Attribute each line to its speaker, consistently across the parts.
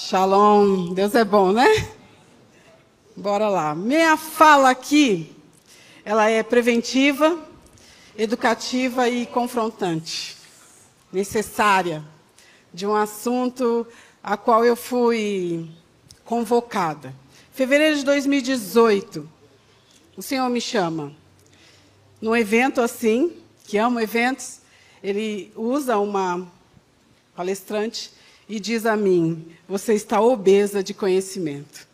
Speaker 1: Shalom, Deus é bom, né? Bora lá. Minha fala aqui, ela é preventiva, educativa e confrontante. Necessária de um assunto a qual eu fui convocada. Fevereiro de 2018, o Senhor me chama num evento assim, que amo eventos, ele usa uma palestrante e diz a mim: Você está obesa de conhecimento.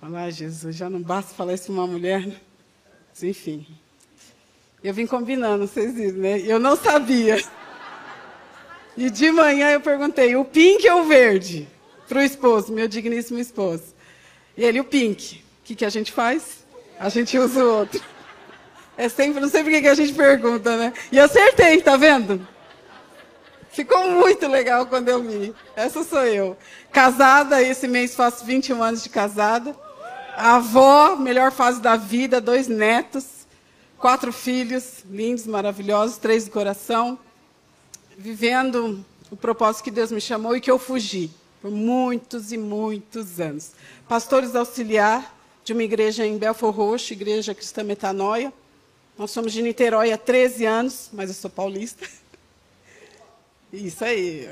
Speaker 1: Falar, Jesus, já não basta falar isso uma mulher. Né? Mas, enfim. Eu vim combinando, vocês viram, né? Eu não sabia. E de manhã eu perguntei: o pink ou o verde? Para o esposo, meu digníssimo esposo. E ele, o pink. O que, que a gente faz? A gente usa o outro. É sempre, não sei por que a gente pergunta, né? E acertei, tá vendo? Ficou muito legal quando eu vi. Essa sou eu. Casada, esse mês faço 21 anos de casada. Avó, melhor fase da vida, dois netos, quatro filhos, lindos, maravilhosos, três do coração. Vivendo o propósito que Deus me chamou e que eu fugi por muitos e muitos anos. Pastores auxiliar de uma igreja em Belfor Roxo, Igreja Cristã Metanoia. Nós somos de Niterói há 13 anos, mas eu sou paulista. Isso aí,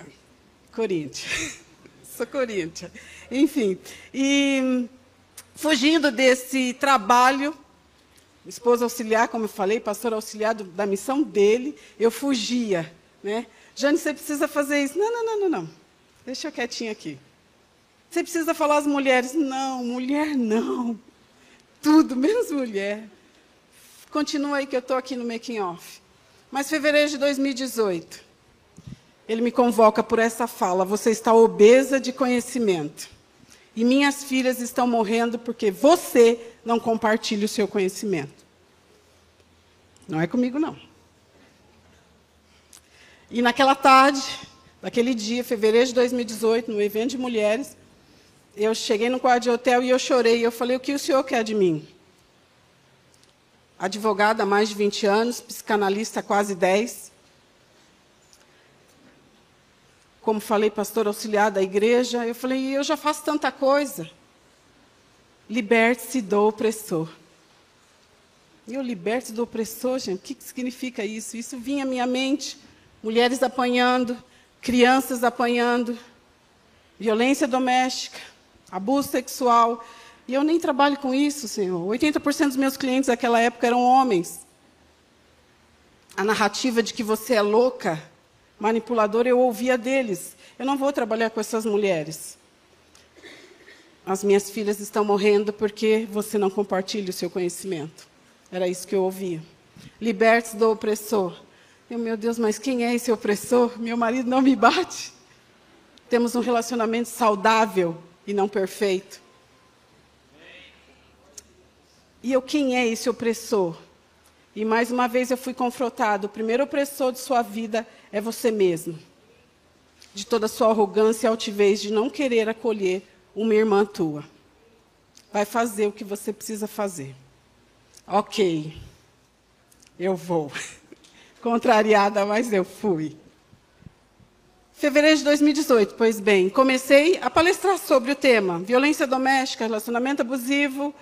Speaker 1: Corinthians. Sou Corinthians. Enfim, e fugindo desse trabalho, esposa auxiliar, como eu falei, pastor auxiliar da missão dele, eu fugia, né? Jane, você precisa fazer isso. Não, não, não, não, não. Deixa eu quietinha aqui. Você precisa falar às mulheres. Não, mulher não. Tudo, menos mulher. Continua aí que eu estou aqui no making off. Mas fevereiro de 2018, ele me convoca por essa fala: Você está obesa de conhecimento. E minhas filhas estão morrendo porque você não compartilha o seu conhecimento. Não é comigo, não. E naquela tarde, naquele dia, fevereiro de 2018, no evento de mulheres, eu cheguei no quarto de hotel e eu chorei. Eu falei: O que o senhor quer de mim? Advogada há mais de 20 anos, psicanalista há quase 10. Como falei, pastor auxiliar da igreja, eu falei, eu já faço tanta coisa. Liberte-se do opressor. Eu liberte do opressor, gente, o que significa isso? Isso vinha à minha mente, mulheres apanhando, crianças apanhando, violência doméstica, abuso sexual. E eu nem trabalho com isso, Senhor. 80% dos meus clientes naquela época eram homens. A narrativa de que você é louca manipulador, eu ouvia deles. Eu não vou trabalhar com essas mulheres. As minhas filhas estão morrendo porque você não compartilha o seu conhecimento. Era isso que eu ouvia. Liberte do opressor. Eu, meu Deus, mas quem é esse opressor? Meu marido não me bate. Temos um relacionamento saudável e não perfeito. E eu, quem é esse opressor? E mais uma vez eu fui confrontado. O primeiro opressor de sua vida é você mesmo. De toda a sua arrogância e altivez de não querer acolher uma irmã tua. Vai fazer o que você precisa fazer. Ok, eu vou. Contrariada, mas eu fui. Fevereiro de 2018, pois bem, comecei a palestrar sobre o tema violência doméstica, relacionamento abusivo.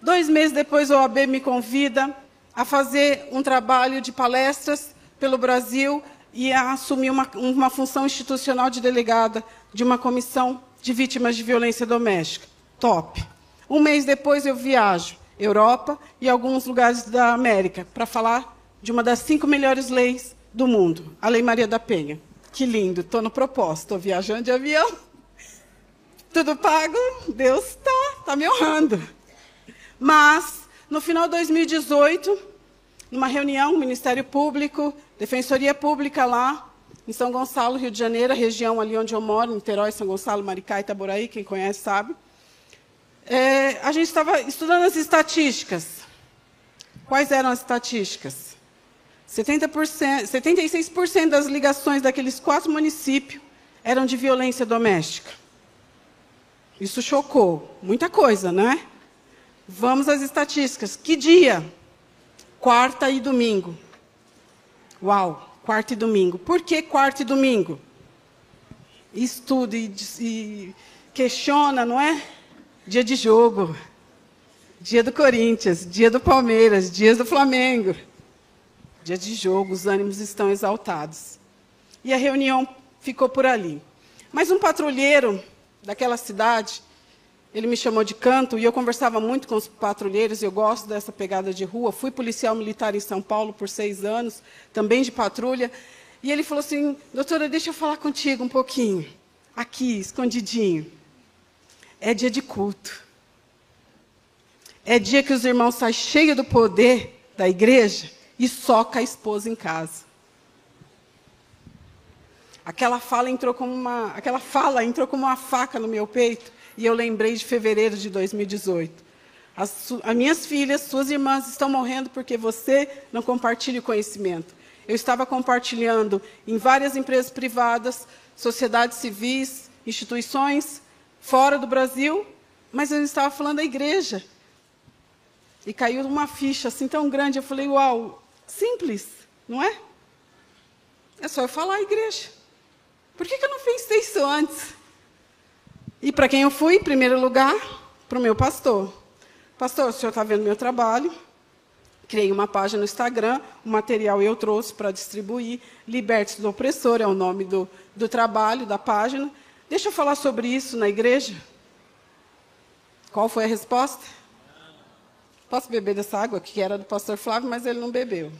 Speaker 1: Dois meses depois, o OAB me convida a fazer um trabalho de palestras pelo Brasil e a assumir uma, uma função institucional de delegada de uma comissão de vítimas de violência doméstica. Top. Um mês depois eu viajo Europa e alguns lugares da América para falar de uma das cinco melhores leis do mundo, a Lei Maria da Penha. Que lindo, estou no propósito, estou viajando de avião. Tudo pago, Deus está tá me honrando. Mas no final de 2018, numa reunião, Ministério Público, Defensoria Pública lá, em São Gonçalo, Rio de Janeiro, a região ali onde eu moro, Niterói, São Gonçalo, Maricá Itaboraí, quem conhece sabe. É, a gente estava estudando as estatísticas. Quais eram as estatísticas? 70%, 76% das ligações daqueles quatro municípios eram de violência doméstica. Isso chocou. Muita coisa, não é? Vamos às estatísticas. Que dia? Quarta e domingo. Uau, quarta e domingo. Por que quarta e domingo? estuda e, e questiona, não é? Dia de jogo, dia do Corinthians, dia do Palmeiras, dia do Flamengo. Dia de jogo, os ânimos estão exaltados. E a reunião ficou por ali. Mas um patrulheiro daquela cidade, ele me chamou de canto e eu conversava muito com os patrulheiros. Eu gosto dessa pegada de rua. Fui policial militar em São Paulo por seis anos, também de patrulha. E ele falou assim: Doutora, deixa eu falar contigo um pouquinho, aqui, escondidinho. É dia de culto. É dia que os irmãos saem cheios do poder da igreja e soca a esposa em casa. Aquela fala entrou como uma, aquela fala entrou como uma faca no meu peito e eu lembrei de fevereiro de 2018. As, as minhas filhas, suas irmãs estão morrendo porque você não compartilha o conhecimento. Eu estava compartilhando em várias empresas privadas, sociedades civis, instituições fora do Brasil, mas eu estava falando da igreja. E caiu uma ficha assim tão grande, eu falei, uau, simples, não é? É só eu falar a igreja. Por que, que eu não fiz isso antes? E para quem eu fui, em primeiro lugar, para o meu pastor. Pastor, o senhor está vendo meu trabalho? Criei uma página no Instagram, o material eu trouxe para distribuir. Liberte do opressor é o nome do, do trabalho, da página. Deixa eu falar sobre isso na igreja. Qual foi a resposta? Posso beber dessa água que era do pastor Flávio, mas ele não bebeu.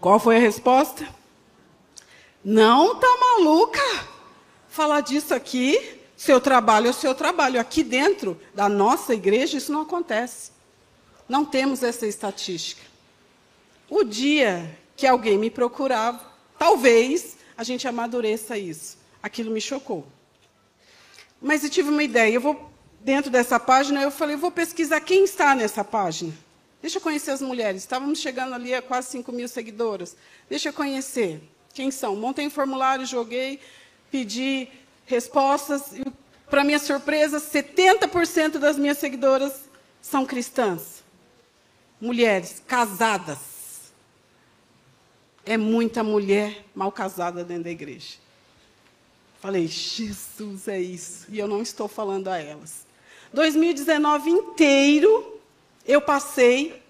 Speaker 1: Qual foi a resposta? Não tá maluca? Falar disso aqui, seu trabalho é o seu trabalho. Aqui dentro da nossa igreja isso não acontece. Não temos essa estatística. O dia que alguém me procurava, talvez a gente amadureça isso. Aquilo me chocou. Mas eu tive uma ideia. Eu vou dentro dessa página, eu falei, vou pesquisar quem está nessa página. Deixa eu conhecer as mulheres. Estávamos chegando ali a quase 5 mil seguidoras. Deixa eu conhecer. Quem são? Montei um formulário, joguei, pedi respostas. E, para minha surpresa, 70% das minhas seguidoras são cristãs. Mulheres casadas. É muita mulher mal casada dentro da igreja. Falei, Jesus, é isso. E eu não estou falando a elas. 2019 inteiro, eu passei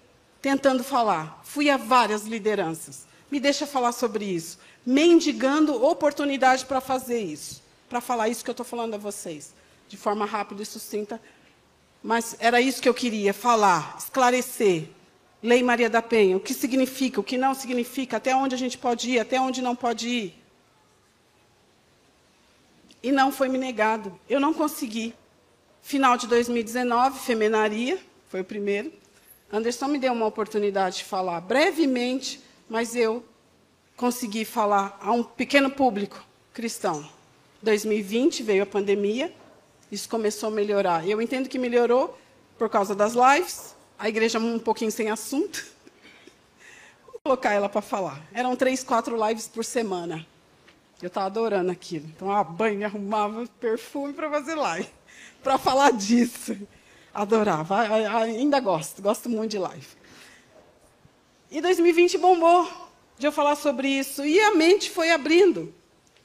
Speaker 1: tentando falar. Fui a várias lideranças. Me deixa falar sobre isso. Mendigando oportunidade para fazer isso. Para falar isso que eu estou falando a vocês. De forma rápida e sucinta. Mas era isso que eu queria falar, esclarecer. Lei Maria da Penha, o que significa, o que não significa, até onde a gente pode ir, até onde não pode ir. E não foi me negado. Eu não consegui. Final de 2019, femenaria, foi o primeiro. Anderson me deu uma oportunidade de falar brevemente, mas eu consegui falar a um pequeno público cristão. 2020 veio a pandemia, isso começou a melhorar. Eu entendo que melhorou por causa das lives, a igreja um pouquinho sem assunto. Vou colocar ela para falar. Eram três, quatro lives por semana. Eu estava adorando aquilo. Então, a banho, arrumava perfume para fazer live, para falar disso. Adorava, ainda gosto, gosto muito de live. E 2020 bombou de eu falar sobre isso. E a mente foi abrindo.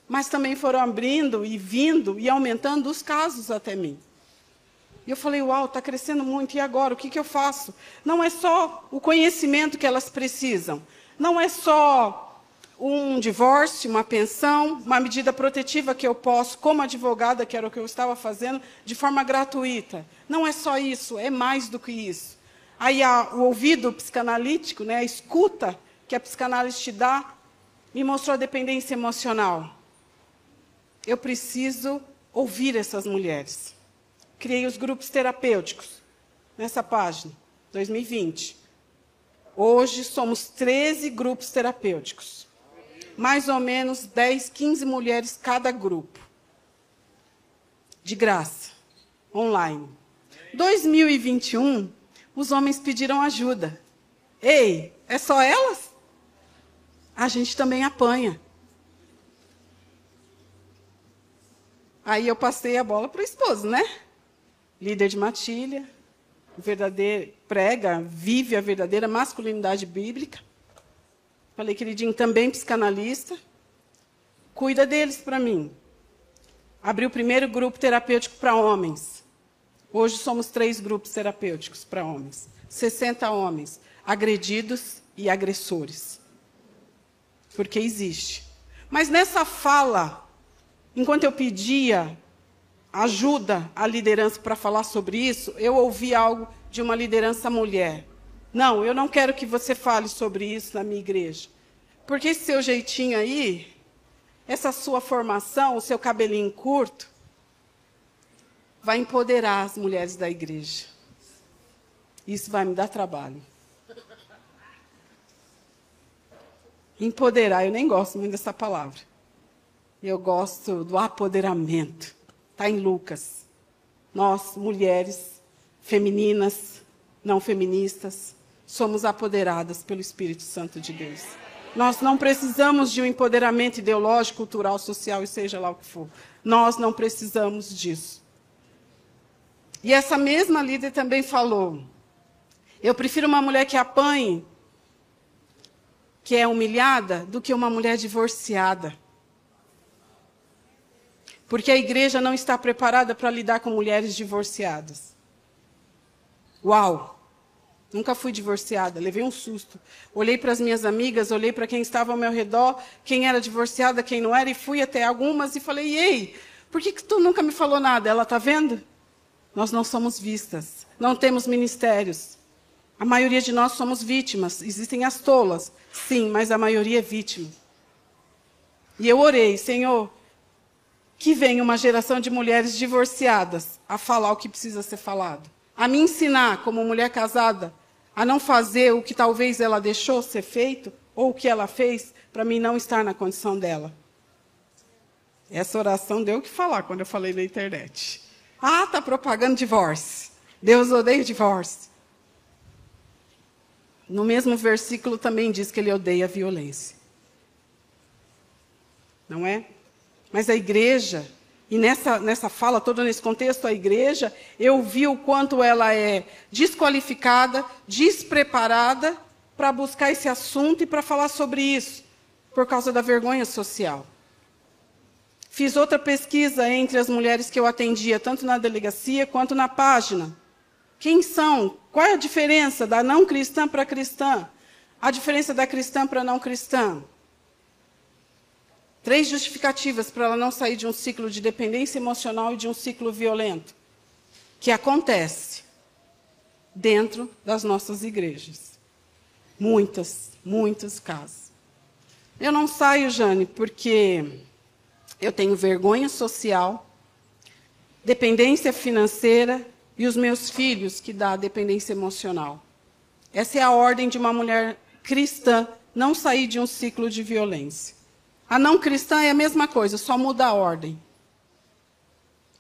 Speaker 1: Mas também foram abrindo e vindo e aumentando os casos até mim. E eu falei, uau, está crescendo muito, e agora? O que, que eu faço? Não é só o conhecimento que elas precisam. Não é só um divórcio, uma pensão, uma medida protetiva que eu posso, como advogada, que era o que eu estava fazendo, de forma gratuita. Não é só isso, é mais do que isso. Aí a, o ouvido psicanalítico, né, a escuta que a psicanálise te dá, me mostrou a dependência emocional. Eu preciso ouvir essas mulheres. Criei os grupos terapêuticos nessa página, 2020. Hoje somos 13 grupos terapêuticos mais ou menos 10, 15 mulheres cada grupo. De graça, online. 2021, os homens pediram ajuda. Ei, é só elas? A gente também apanha. Aí eu passei a bola para o esposo, né? Líder de matilha, verdadeiro, prega, vive a verdadeira masculinidade bíblica Falei, queridinho, também psicanalista. Cuida deles para mim. Abri o primeiro grupo terapêutico para homens. Hoje somos três grupos terapêuticos para homens. 60 homens agredidos e agressores. Porque existe. Mas nessa fala, enquanto eu pedia ajuda à liderança para falar sobre isso, eu ouvi algo de uma liderança mulher. Não, eu não quero que você fale sobre isso na minha igreja. Porque esse seu jeitinho aí, essa sua formação, o seu cabelinho curto, vai empoderar as mulheres da igreja. Isso vai me dar trabalho. Empoderar, eu nem gosto muito dessa palavra. Eu gosto do apoderamento. Está em Lucas. Nós, mulheres, femininas, não feministas, somos apoderadas pelo Espírito Santo de Deus. Nós não precisamos de um empoderamento ideológico, cultural, social e seja lá o que for. Nós não precisamos disso. E essa mesma líder também falou: eu prefiro uma mulher que apanhe, que é humilhada, do que uma mulher divorciada. Porque a igreja não está preparada para lidar com mulheres divorciadas. Uau! Nunca fui divorciada, levei um susto. Olhei para as minhas amigas, olhei para quem estava ao meu redor, quem era divorciada, quem não era, e fui até algumas e falei: Ei, por que, que tu nunca me falou nada? Ela está vendo? Nós não somos vistas, não temos ministérios. A maioria de nós somos vítimas. Existem as tolas, sim, mas a maioria é vítima. E eu orei, Senhor, que venha uma geração de mulheres divorciadas a falar o que precisa ser falado, a me ensinar, como mulher casada, a não fazer o que talvez ela deixou ser feito, ou o que ela fez, para mim não estar na condição dela. Essa oração deu o que falar quando eu falei na internet. Ah, está propagando divórcio. Deus odeia divórcio. No mesmo versículo também diz que ele odeia a violência. Não é? Mas a igreja, e nessa, nessa fala, todo nesse contexto, a igreja, eu vi o quanto ela é desqualificada, despreparada para buscar esse assunto e para falar sobre isso, por causa da vergonha social. Fiz outra pesquisa entre as mulheres que eu atendia, tanto na delegacia quanto na página. Quem são? Qual é a diferença da não cristã para cristã? A diferença da cristã para não cristã? Três justificativas para ela não sair de um ciclo de dependência emocional e de um ciclo violento, que acontece dentro das nossas igrejas. Muitas, muitos casos. Eu não saio, Jane, porque eu tenho vergonha social, dependência financeira e os meus filhos que dá dependência emocional. Essa é a ordem de uma mulher cristã não sair de um ciclo de violência. A não cristã é a mesma coisa, só muda a ordem.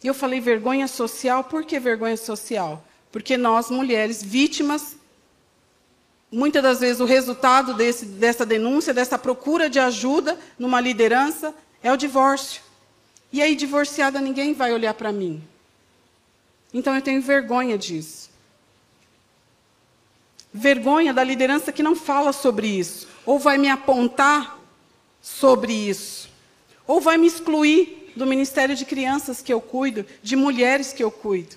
Speaker 1: E eu falei vergonha social, por que vergonha social? Porque nós, mulheres, vítimas, muitas das vezes o resultado desse, dessa denúncia, dessa procura de ajuda numa liderança, é o divórcio. E aí, divorciada, ninguém vai olhar para mim. Então eu tenho vergonha disso. Vergonha da liderança que não fala sobre isso. Ou vai me apontar sobre isso. Ou vai me excluir do ministério de crianças que eu cuido, de mulheres que eu cuido.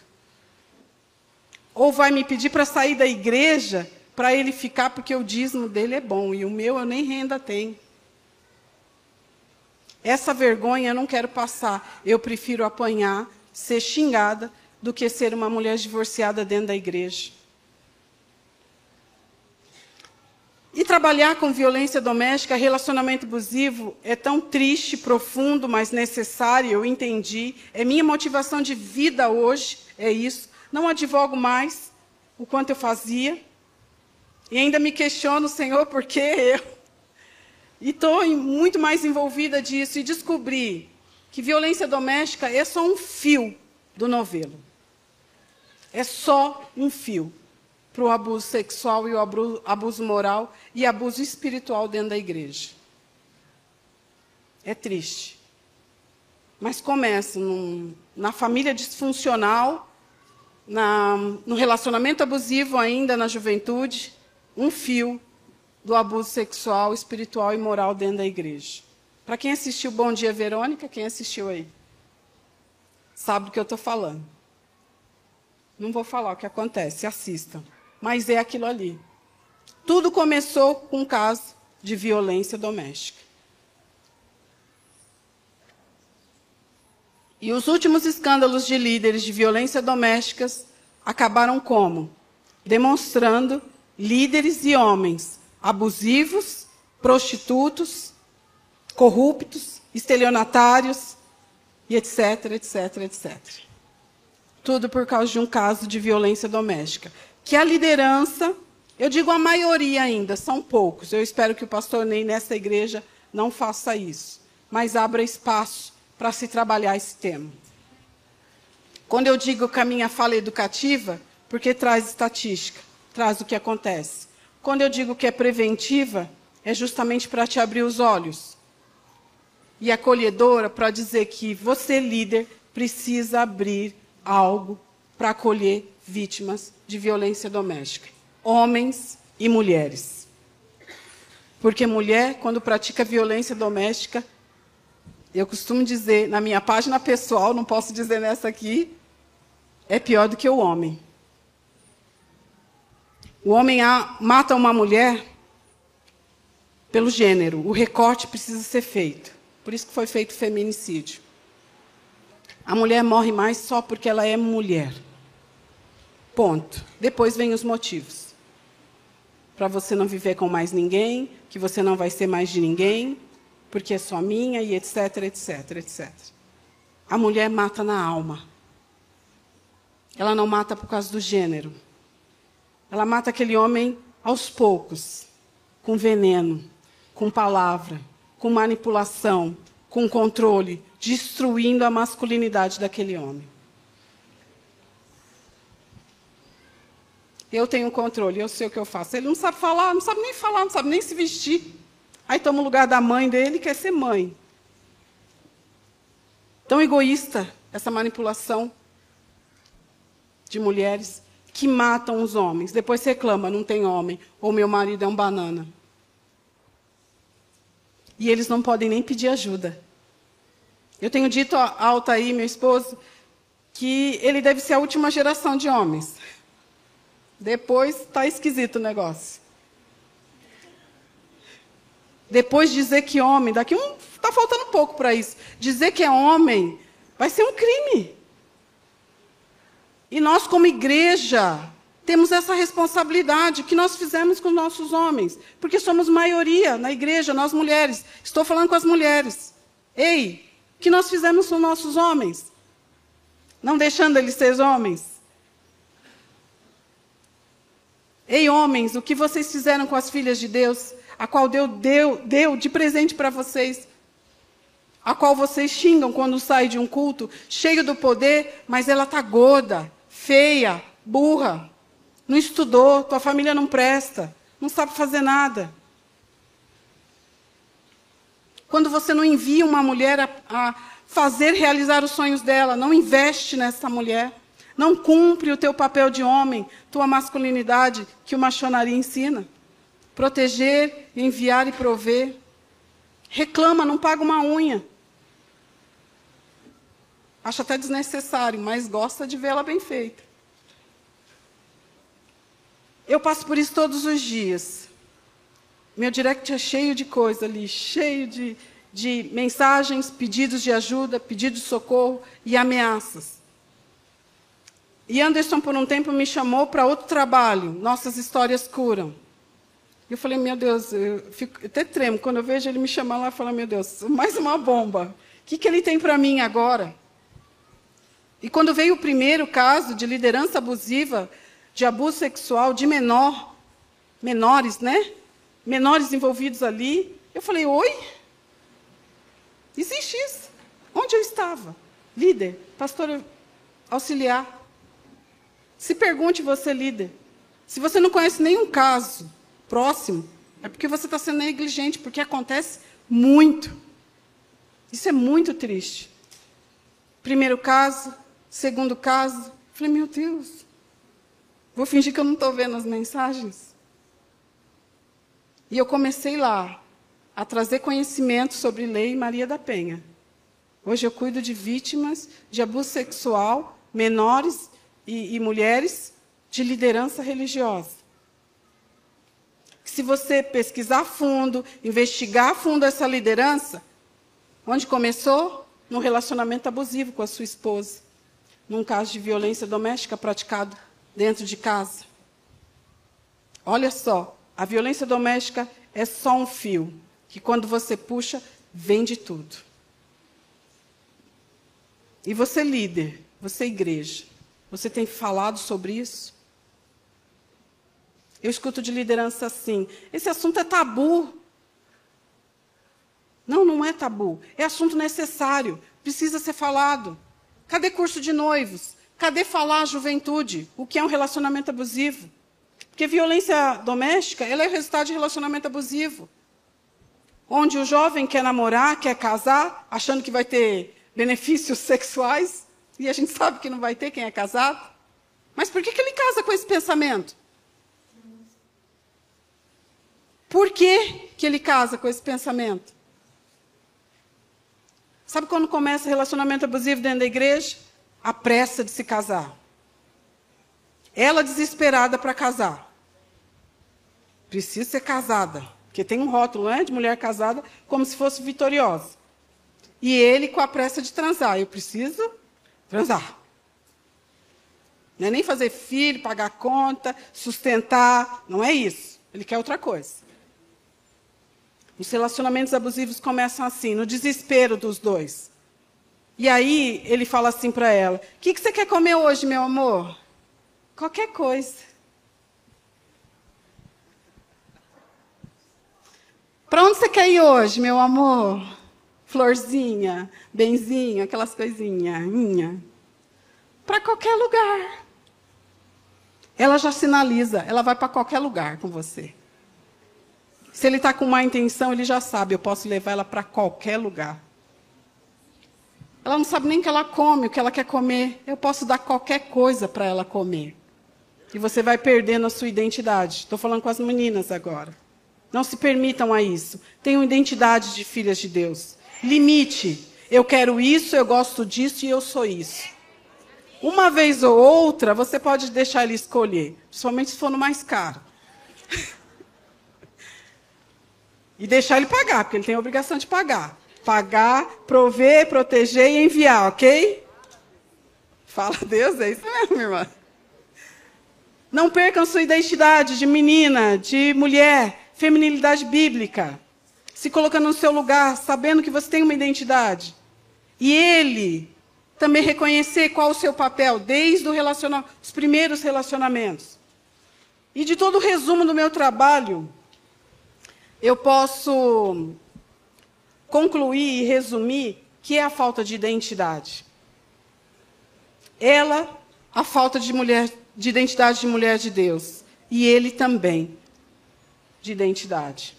Speaker 1: Ou vai me pedir para sair da igreja para ele ficar porque o dízimo dele é bom e o meu eu nem renda tenho. Essa vergonha eu não quero passar. Eu prefiro apanhar, ser xingada, do que ser uma mulher divorciada dentro da igreja. E trabalhar com violência doméstica, relacionamento abusivo, é tão triste, profundo, mas necessário, eu entendi. É minha motivação de vida hoje, é isso. Não advogo mais o quanto eu fazia. E ainda me questiono, Senhor, por que eu? E estou muito mais envolvida disso e descobri que violência doméstica é só um fio do novelo. É só um fio para o abuso sexual e o abuso moral e abuso espiritual dentro da igreja. É triste. Mas começa num, na família disfuncional, na, no relacionamento abusivo ainda na juventude, um fio do abuso sexual, espiritual e moral dentro da igreja. Para quem assistiu Bom Dia Verônica, quem assistiu aí? Sabe do que eu estou falando. Não vou falar o que acontece, assistam. Mas é aquilo ali. Tudo começou com um caso de violência doméstica. E os últimos escândalos de líderes de violência domésticas acabaram como? Demonstrando líderes e homens abusivos, prostitutos, corruptos, estelionatários e etc, etc, etc. Tudo por causa de um caso de violência doméstica. Que a liderança, eu digo a maioria ainda, são poucos. Eu espero que o pastor Ney nessa igreja não faça isso, mas abra espaço para se trabalhar esse tema. Quando eu digo que a minha fala é educativa, porque traz estatística, traz o que acontece. Quando eu digo que é preventiva, é justamente para te abrir os olhos. E acolhedora para dizer que você, líder, precisa abrir algo para acolher vítimas de violência doméstica, homens e mulheres. Porque mulher, quando pratica violência doméstica, eu costumo dizer na minha página pessoal, não posso dizer nessa aqui, é pior do que o homem. O homem mata uma mulher pelo gênero. O recorte precisa ser feito. Por isso que foi feito feminicídio. A mulher morre mais só porque ela é mulher. Ponto. Depois vem os motivos. Para você não viver com mais ninguém, que você não vai ser mais de ninguém, porque é só minha e etc, etc, etc. A mulher mata na alma. Ela não mata por causa do gênero. Ela mata aquele homem aos poucos, com veneno, com palavra, com manipulação, com controle, destruindo a masculinidade daquele homem. Eu tenho controle, eu sei o que eu faço. Ele não sabe falar, não sabe nem falar, não sabe nem se vestir. Aí toma o lugar da mãe dele, quer ser mãe. Tão egoísta essa manipulação de mulheres que matam os homens. Depois reclama, não tem homem, ou meu marido é um banana. E eles não podem nem pedir ajuda. Eu tenho dito alto aí, meu esposo, que ele deve ser a última geração de homens. Depois está esquisito o negócio. Depois dizer que homem, daqui um está faltando pouco para isso. Dizer que é homem vai ser um crime. E nós, como igreja, temos essa responsabilidade que nós fizemos com os nossos homens, porque somos maioria na igreja, nós mulheres. Estou falando com as mulheres. Ei, que nós fizemos com os nossos homens? Não deixando eles ser homens. Ei, homens, o que vocês fizeram com as filhas de Deus? a qual Deus deu, deu de presente para vocês, a qual vocês xingam quando sai de um culto, cheio do poder, mas ela está gorda, feia, burra, não estudou, tua família não presta, não sabe fazer nada. Quando você não envia uma mulher a, a fazer realizar os sonhos dela, não investe nessa mulher, não cumpre o teu papel de homem, tua masculinidade que o machonaria ensina proteger, enviar e prover. Reclama, não paga uma unha. Acha até desnecessário, mas gosta de vê-la bem feita. Eu passo por isso todos os dias. Meu direct é cheio de coisa ali, cheio de, de mensagens, pedidos de ajuda, pedidos de socorro e ameaças. E Anderson, por um tempo, me chamou para outro trabalho, Nossas Histórias Curam. Eu falei, meu Deus, eu, fico, eu até tremo. Quando eu vejo ele me chamar lá, eu falo, meu Deus, mais uma bomba. O que, que ele tem para mim agora? E quando veio o primeiro caso de liderança abusiva, de abuso sexual de menor, menores, né? Menores envolvidos ali, eu falei, oi? Existe isso. Onde eu estava? Líder, pastor auxiliar. Se pergunte você, líder. Se você não conhece nenhum caso próximo, é porque você está sendo negligente, porque acontece muito. Isso é muito triste. Primeiro caso, segundo caso. Falei, meu Deus, vou fingir que eu não estou vendo as mensagens. E eu comecei lá a trazer conhecimento sobre lei Maria da Penha. Hoje eu cuido de vítimas de abuso sexual, menores e, e mulheres de liderança religiosa. Se você pesquisar fundo, investigar fundo essa liderança, onde começou? Num relacionamento abusivo com a sua esposa, num caso de violência doméstica praticado dentro de casa. Olha só, a violência doméstica é só um fio, que quando você puxa, vem de tudo. E você, líder, você, igreja, você tem falado sobre isso? Eu escuto de liderança assim: esse assunto é tabu. Não, não é tabu. É assunto necessário. Precisa ser falado. Cadê curso de noivos? Cadê falar à juventude o que é um relacionamento abusivo? Porque violência doméstica ela é resultado de relacionamento abusivo. Onde o jovem quer namorar, quer casar, achando que vai ter benefícios sexuais, e a gente sabe que não vai ter quem é casado. Mas por que, que ele casa com esse pensamento? Por que, que ele casa com esse pensamento? Sabe quando começa relacionamento abusivo dentro da igreja? A pressa de se casar. Ela desesperada para casar. Precisa ser casada. Porque tem um rótulo né, de mulher casada como se fosse vitoriosa. E ele com a pressa de transar. Eu preciso transar. Não é nem fazer filho, pagar conta, sustentar. Não é isso. Ele quer outra coisa. Os relacionamentos abusivos começam assim, no desespero dos dois. E aí ele fala assim para ela: O que, que você quer comer hoje, meu amor? Qualquer coisa. Para onde você quer ir hoje, meu amor? Florzinha, benzinho, aquelas coisinhas. Para qualquer lugar. Ela já sinaliza, ela vai para qualquer lugar com você. Se ele está com má intenção, ele já sabe, eu posso levar ela para qualquer lugar. Ela não sabe nem o que ela come, o que ela quer comer. Eu posso dar qualquer coisa para ela comer. E você vai perdendo a sua identidade. Estou falando com as meninas agora. Não se permitam a isso. Tenham identidade de filhas de Deus. Limite. Eu quero isso, eu gosto disso e eu sou isso. Uma vez ou outra, você pode deixar ele escolher, principalmente se for no mais caro. E deixar ele pagar, porque ele tem a obrigação de pagar. Pagar, prover, proteger e enviar, ok? Fala Deus, é isso mesmo, irmã. Não percam sua identidade de menina, de mulher, feminilidade bíblica. Se colocando no seu lugar, sabendo que você tem uma identidade. E ele também reconhecer qual o seu papel, desde os primeiros relacionamentos. E de todo o resumo do meu trabalho, eu posso concluir e resumir que é a falta de identidade. Ela, a falta de mulher, de identidade de mulher de Deus, e ele também de identidade.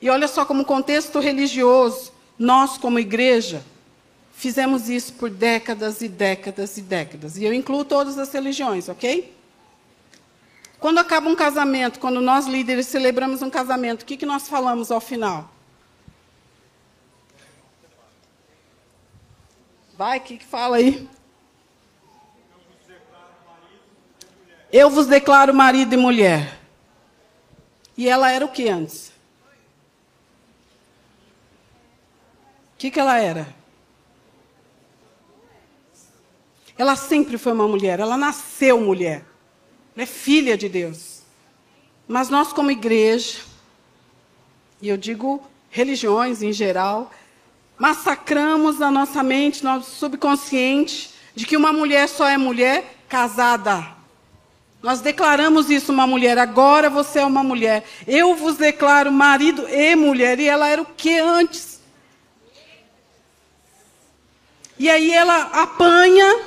Speaker 1: E olha só como contexto religioso, nós como igreja fizemos isso por décadas e décadas e décadas. E eu incluo todas as religiões, ok? Quando acaba um casamento, quando nós líderes celebramos um casamento, o que, que nós falamos ao final? Vai, o que, que fala aí? Eu vos declaro marido e mulher. E ela era o que antes? O que, que ela era? Ela sempre foi uma mulher, ela nasceu mulher. Ela é filha de Deus. Mas nós, como igreja, e eu digo religiões em geral, massacramos na nossa mente, no nosso subconsciente, de que uma mulher só é mulher casada. Nós declaramos isso uma mulher, agora você é uma mulher. Eu vos declaro marido e mulher. E ela era o que antes? E aí ela apanha,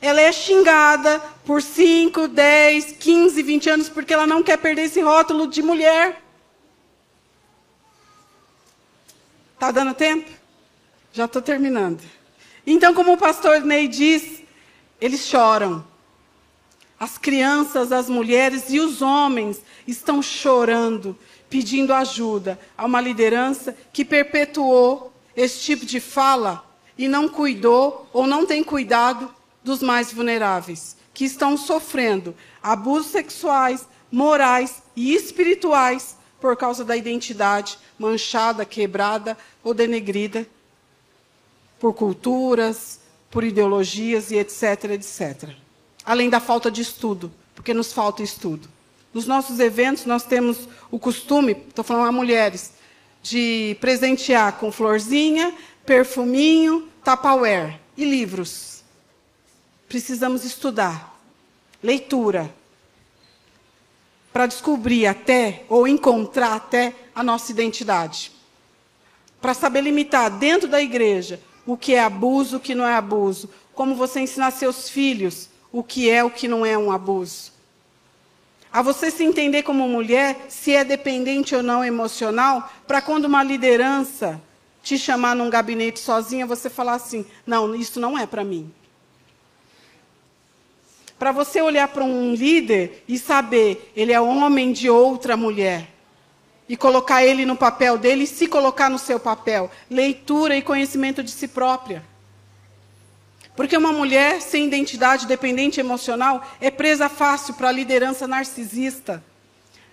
Speaker 1: ela é xingada, por 5, 10, 15, 20 anos, porque ela não quer perder esse rótulo de mulher. Está dando tempo? Já estou terminando. Então, como o pastor Ney diz, eles choram. As crianças, as mulheres e os homens estão chorando, pedindo ajuda a uma liderança que perpetuou esse tipo de fala e não cuidou ou não tem cuidado dos mais vulneráveis, que estão sofrendo abusos sexuais, morais e espirituais por causa da identidade manchada, quebrada ou denegrida por culturas, por ideologias e etc, etc. Além da falta de estudo, porque nos falta estudo. Nos nossos eventos, nós temos o costume, estou falando a mulheres, de presentear com florzinha, perfuminho, tapaware e livros. Precisamos estudar. Leitura. Para descobrir até, ou encontrar até, a nossa identidade. Para saber limitar dentro da igreja o que é abuso, o que não é abuso. Como você ensinar seus filhos o que é, o que não é um abuso. A você se entender como mulher, se é dependente ou não emocional, para quando uma liderança te chamar num gabinete sozinha, você falar assim: não, isso não é para mim. Para você olhar para um líder e saber, ele é homem de outra mulher e colocar ele no papel dele e se colocar no seu papel. Leitura e conhecimento de si própria. Porque uma mulher sem identidade dependente emocional é presa fácil para a liderança narcisista.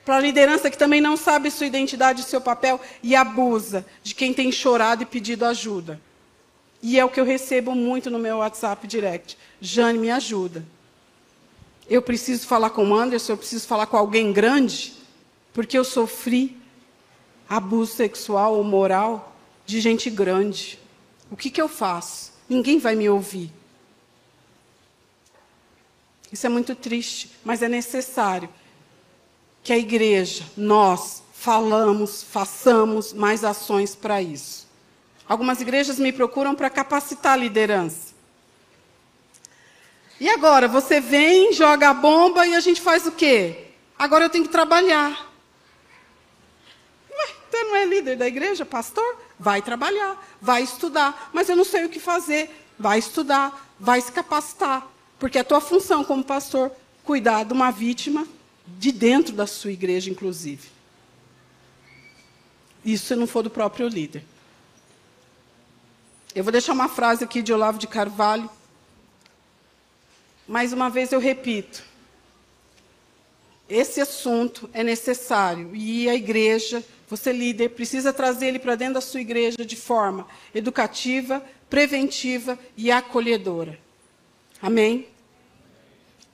Speaker 1: Para a liderança que também não sabe sua identidade e seu papel e abusa de quem tem chorado e pedido ajuda. E é o que eu recebo muito no meu WhatsApp direct. Jane, me ajuda. Eu preciso falar com o Anderson, eu preciso falar com alguém grande, porque eu sofri abuso sexual ou moral de gente grande. O que, que eu faço? Ninguém vai me ouvir. Isso é muito triste, mas é necessário que a igreja, nós, falamos, façamos mais ações para isso. Algumas igrejas me procuram para capacitar a liderança. E agora, você vem, joga a bomba e a gente faz o quê? Agora eu tenho que trabalhar. Você não é líder da igreja, pastor? Vai trabalhar, vai estudar. Mas eu não sei o que fazer. Vai estudar, vai se capacitar. Porque a tua função como pastor cuidar de uma vítima de dentro da sua igreja, inclusive. Isso se não for do próprio líder. Eu vou deixar uma frase aqui de Olavo de Carvalho. Mais uma vez eu repito. Esse assunto é necessário e a igreja você, líder, precisa trazer ele para dentro da sua igreja de forma educativa, preventiva e acolhedora. Amém?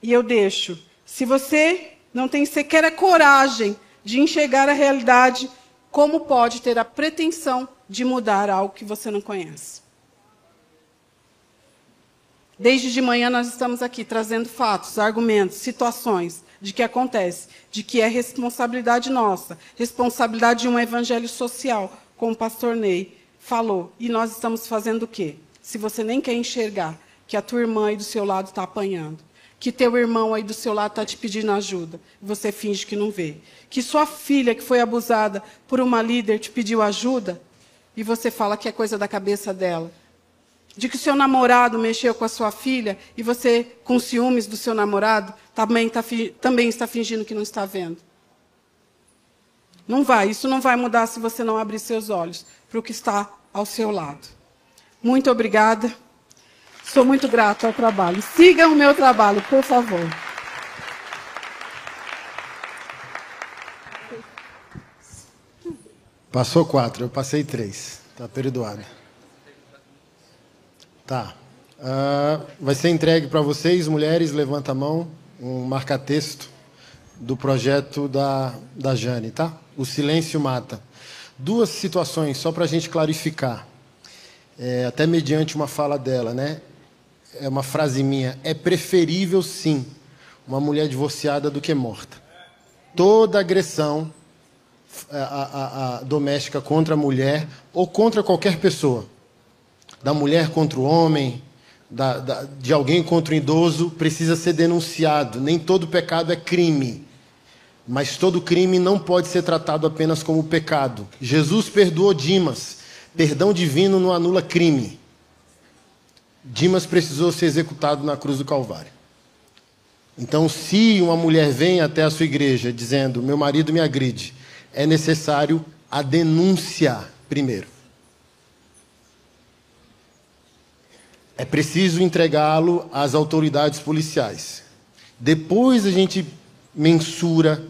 Speaker 1: E eu deixo. Se você não tem sequer a coragem de enxergar a realidade, como pode ter a pretensão de mudar algo que você não conhece? Desde de manhã nós estamos aqui trazendo fatos, argumentos, situações de que acontece, de que é responsabilidade nossa, responsabilidade de um evangelho social, como o pastor Ney falou. E nós estamos fazendo o quê? Se você nem quer enxergar que a tua irmã aí do seu lado está apanhando, que teu irmão aí do seu lado está te pedindo ajuda, você finge que não vê. Que sua filha que foi abusada por uma líder te pediu ajuda, e você fala que é coisa da cabeça dela de que o seu namorado mexeu com a sua filha e você, com ciúmes do seu namorado, também, tá, também está fingindo que não está vendo. Não vai, isso não vai mudar se você não abrir seus olhos para o que está ao seu lado. Muito obrigada. Sou muito grata ao trabalho. Siga o meu trabalho, por favor.
Speaker 2: Passou quatro, eu passei três. Está perdoado. Tá. Uh, vai ser entregue para vocês, mulheres, levanta a mão, um marca-texto do projeto da, da Jane, tá? O silêncio mata. Duas situações, só para a gente clarificar. É, até mediante uma fala dela, né? É uma frase minha. É preferível, sim, uma mulher divorciada do que morta. Toda agressão a, a, a doméstica contra a mulher ou contra qualquer pessoa da mulher contra o homem, da, da, de alguém contra o idoso, precisa ser denunciado. Nem todo pecado é crime. Mas todo crime não pode ser tratado apenas como pecado. Jesus perdoou Dimas. Perdão divino não anula crime. Dimas precisou ser executado na cruz do Calvário. Então, se uma mulher vem até a sua igreja dizendo: Meu marido me agride, é necessário a denúncia primeiro. É preciso entregá-lo às autoridades policiais. Depois a gente mensura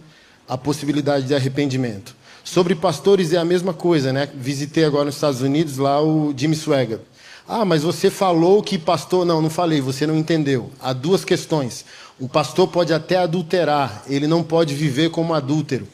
Speaker 2: a possibilidade de arrependimento. Sobre pastores é a mesma coisa, né? Visitei agora nos Estados Unidos lá o Jimmy Swagger. Ah, mas você falou que pastor. Não, não falei, você não entendeu. Há duas questões. O pastor pode até adulterar, ele não pode viver como adúltero.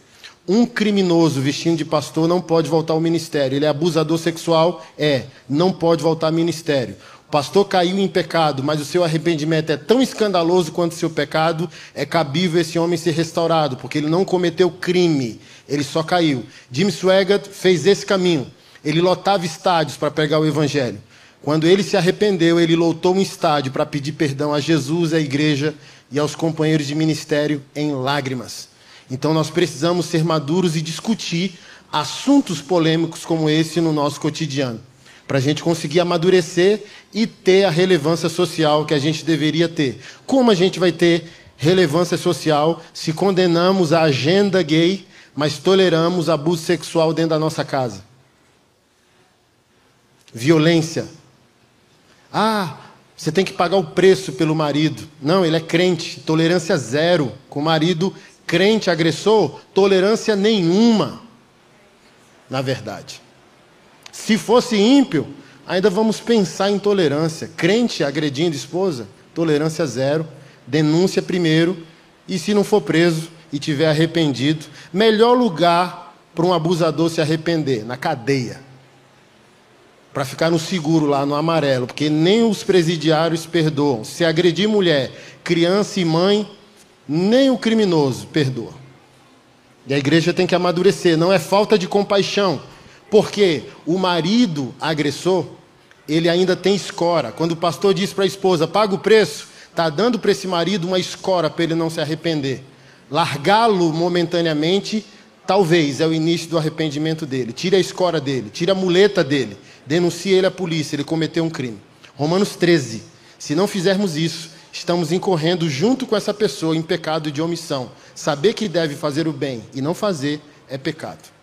Speaker 2: Um criminoso vestindo de pastor não pode voltar ao ministério. Ele é abusador sexual? É, não pode voltar ao ministério. Pastor caiu em pecado, mas o seu arrependimento é tão escandaloso quanto o seu pecado, é cabível esse homem ser restaurado, porque ele não cometeu crime, ele só caiu. Jim Swaggart fez esse caminho. Ele lotava estádios para pregar o evangelho. Quando ele se arrependeu, ele lotou um estádio para pedir perdão a Jesus, à igreja e aos companheiros de ministério em lágrimas. Então nós precisamos ser maduros e discutir assuntos polêmicos como esse no nosso cotidiano, para a gente conseguir amadurecer e ter a relevância social que a gente deveria ter. Como a gente vai ter relevância social se condenamos a agenda gay, mas toleramos abuso sexual dentro da nossa casa? Violência. Ah, você tem que pagar o preço pelo marido. Não, ele é crente, tolerância zero. Com o marido crente agressor, tolerância nenhuma. Na verdade. Se fosse ímpio, ainda vamos pensar em tolerância. Crente agredindo esposa, tolerância zero. Denúncia primeiro. E se não for preso e tiver arrependido, melhor lugar para um abusador se arrepender na cadeia para ficar no seguro lá no amarelo, porque nem os presidiários perdoam. Se agredir mulher, criança e mãe, nem o criminoso perdoa. E a igreja tem que amadurecer, não é falta de compaixão, porque o marido agressor, ele ainda tem escora. Quando o pastor diz para a esposa, paga o preço, está dando para esse marido uma escora para ele não se arrepender. Largá-lo momentaneamente, talvez é o início do arrependimento dele. Tira a escora dele, tira a muleta dele denuncie ele à polícia, ele cometeu um crime. Romanos 13. Se não fizermos isso, estamos incorrendo junto com essa pessoa em pecado de omissão. Saber que deve fazer o bem e não fazer é pecado.